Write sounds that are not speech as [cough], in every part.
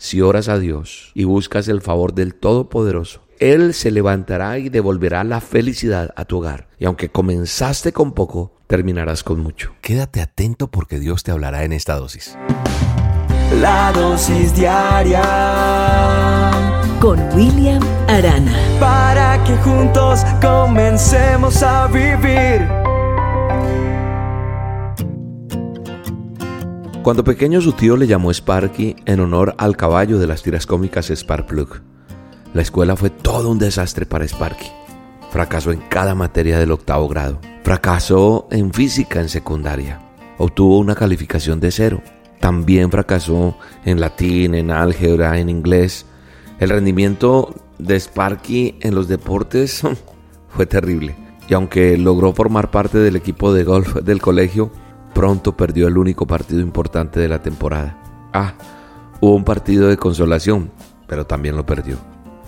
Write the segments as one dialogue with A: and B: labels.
A: Si oras a Dios y buscas el favor del Todopoderoso, Él se levantará y devolverá la felicidad a tu hogar. Y aunque comenzaste con poco, terminarás con mucho.
B: Quédate atento porque Dios te hablará en esta dosis.
C: La dosis diaria
D: con William Arana.
C: Para que juntos comencemos a vivir.
A: Cuando pequeño su tío le llamó Sparky en honor al caballo de las tiras cómicas Sparkplug. La escuela fue todo un desastre para Sparky. Fracasó en cada materia del octavo grado. Fracasó en física en secundaria. Obtuvo una calificación de cero. También fracasó en latín, en álgebra, en inglés. El rendimiento de Sparky en los deportes [laughs] fue terrible. Y aunque logró formar parte del equipo de golf del colegio, pronto perdió el único partido importante de la temporada. Ah, hubo un partido de consolación, pero también lo perdió.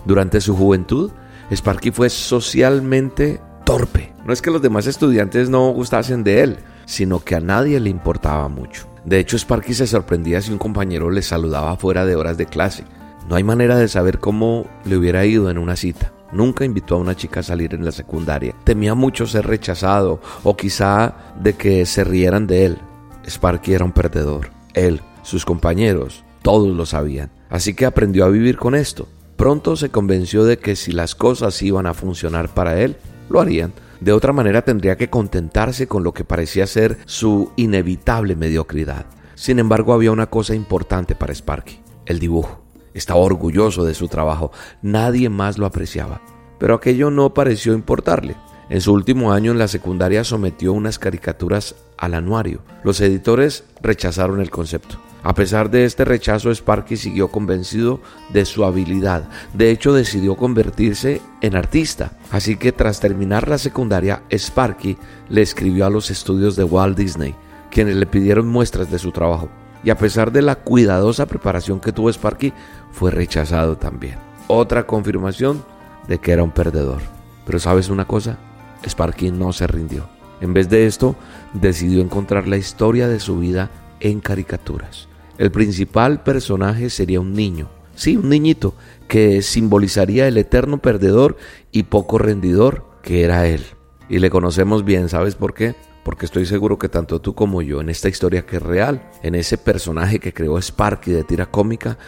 A: Durante su juventud, Sparky fue socialmente torpe. No es que los demás estudiantes no gustasen de él, sino que a nadie le importaba mucho. De hecho, Sparky se sorprendía si un compañero le saludaba fuera de horas de clase. No hay manera de saber cómo le hubiera ido en una cita. Nunca invitó a una chica a salir en la secundaria. Temía mucho ser rechazado o quizá de que se rieran de él. Sparky era un perdedor. Él, sus compañeros, todos lo sabían. Así que aprendió a vivir con esto. Pronto se convenció de que si las cosas iban a funcionar para él, lo harían. De otra manera tendría que contentarse con lo que parecía ser su inevitable mediocridad. Sin embargo, había una cosa importante para Sparky, el dibujo. Estaba orgulloso de su trabajo, nadie más lo apreciaba, pero aquello no pareció importarle. En su último año en la secundaria sometió unas caricaturas al anuario. Los editores rechazaron el concepto. A pesar de este rechazo, Sparky siguió convencido de su habilidad. De hecho, decidió convertirse en artista. Así que tras terminar la secundaria, Sparky le escribió a los estudios de Walt Disney, quienes le pidieron muestras de su trabajo y a pesar de la cuidadosa preparación que tuvo Sparky, fue rechazado también. Otra confirmación de que era un perdedor. Pero sabes una cosa, Sparky no se rindió. En vez de esto, decidió encontrar la historia de su vida en caricaturas. El principal personaje sería un niño, sí, un niñito, que simbolizaría el eterno perdedor y poco rendidor que era él. Y le conocemos bien, ¿sabes por qué? Porque estoy seguro que tanto tú como yo, en esta historia que es real, en ese personaje que creó Sparky de tira cómica,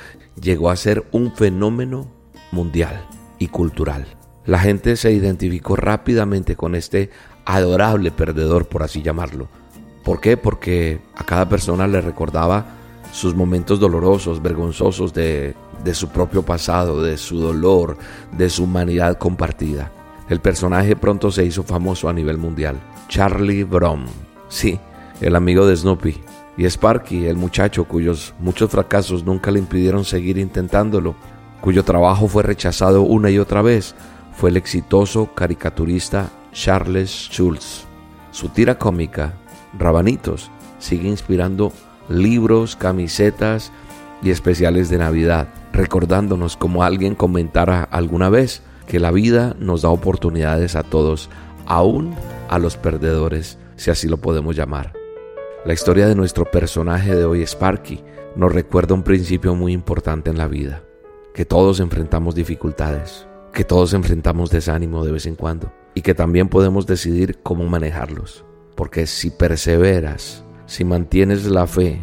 A: llegó a ser un fenómeno mundial y cultural. La gente se identificó rápidamente con este adorable perdedor, por así llamarlo. ¿Por qué? Porque a cada persona le recordaba sus momentos dolorosos, vergonzosos de, de su propio pasado, de su dolor, de su humanidad compartida. El personaje pronto se hizo famoso a nivel mundial. Charlie Brown, sí, el amigo de Snoopy. Y Sparky, el muchacho cuyos muchos fracasos nunca le impidieron seguir intentándolo, cuyo trabajo fue rechazado una y otra vez, fue el exitoso caricaturista Charles Schulz. Su tira cómica, Rabanitos, sigue inspirando libros, camisetas y especiales de Navidad, recordándonos como alguien comentara alguna vez, que la vida nos da oportunidades a todos, aún a los perdedores, si así lo podemos llamar. La historia de nuestro personaje de hoy, Sparky, nos recuerda un principio muy importante en la vida, que todos enfrentamos dificultades, que todos enfrentamos desánimo de vez en cuando y que también podemos decidir cómo manejarlos, porque si perseveras, si mantienes la fe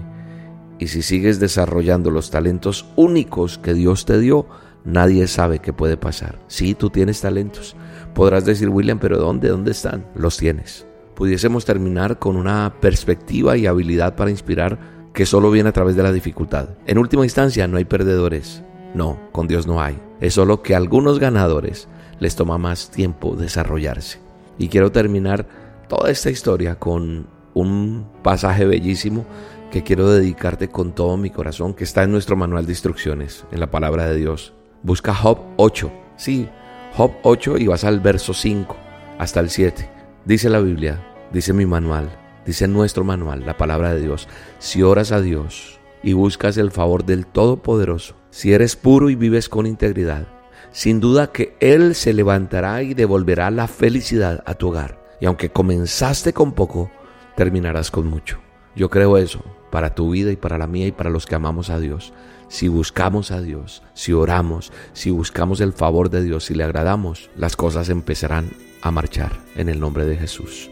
A: y si sigues desarrollando los talentos únicos que Dios te dio, Nadie sabe qué puede pasar. Sí, tú tienes talentos. Podrás decir, William, pero ¿dónde? ¿Dónde están? Los tienes. Pudiésemos terminar con una perspectiva y habilidad para inspirar que solo viene a través de la dificultad. En última instancia, no hay perdedores. No, con Dios no hay. Es solo que a algunos ganadores les toma más tiempo desarrollarse. Y quiero terminar toda esta historia con un pasaje bellísimo que quiero dedicarte con todo mi corazón, que está en nuestro manual de instrucciones, en la palabra de Dios. Busca Job 8. Sí, Job 8 y vas al verso 5 hasta el 7. Dice la Biblia, dice mi manual, dice nuestro manual, la palabra de Dios. Si oras a Dios y buscas el favor del Todopoderoso, si eres puro y vives con integridad, sin duda que Él se levantará y devolverá la felicidad a tu hogar. Y aunque comenzaste con poco, terminarás con mucho. Yo creo eso para tu vida y para la mía y para los que amamos a Dios. Si buscamos a Dios, si oramos, si buscamos el favor de Dios, si le agradamos, las cosas empezarán a marchar en el nombre de Jesús.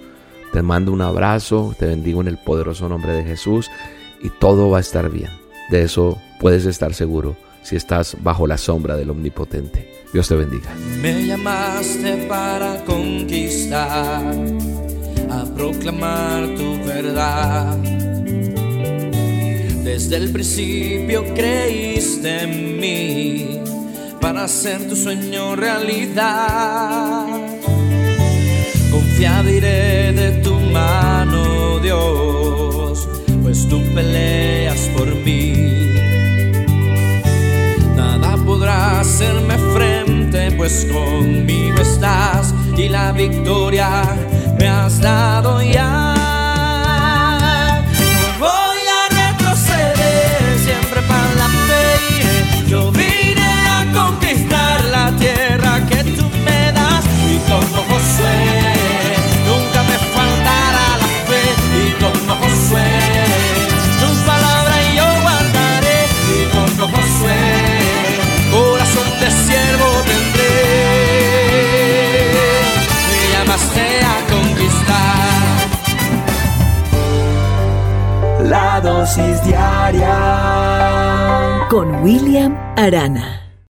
A: Te mando un abrazo, te bendigo en el poderoso nombre de Jesús y todo va a estar bien. De eso puedes estar seguro si estás bajo la sombra del Omnipotente. Dios te bendiga.
C: Me llamaste para conquistar, a proclamar tu verdad. Desde el principio creíste en mí para hacer tu sueño realidad. Confiado iré de tu mano, Dios, pues tú peleas por mí. Nada podrá hacerme frente, pues conmigo estás y la victoria me has dado ya.
D: Con William Arana.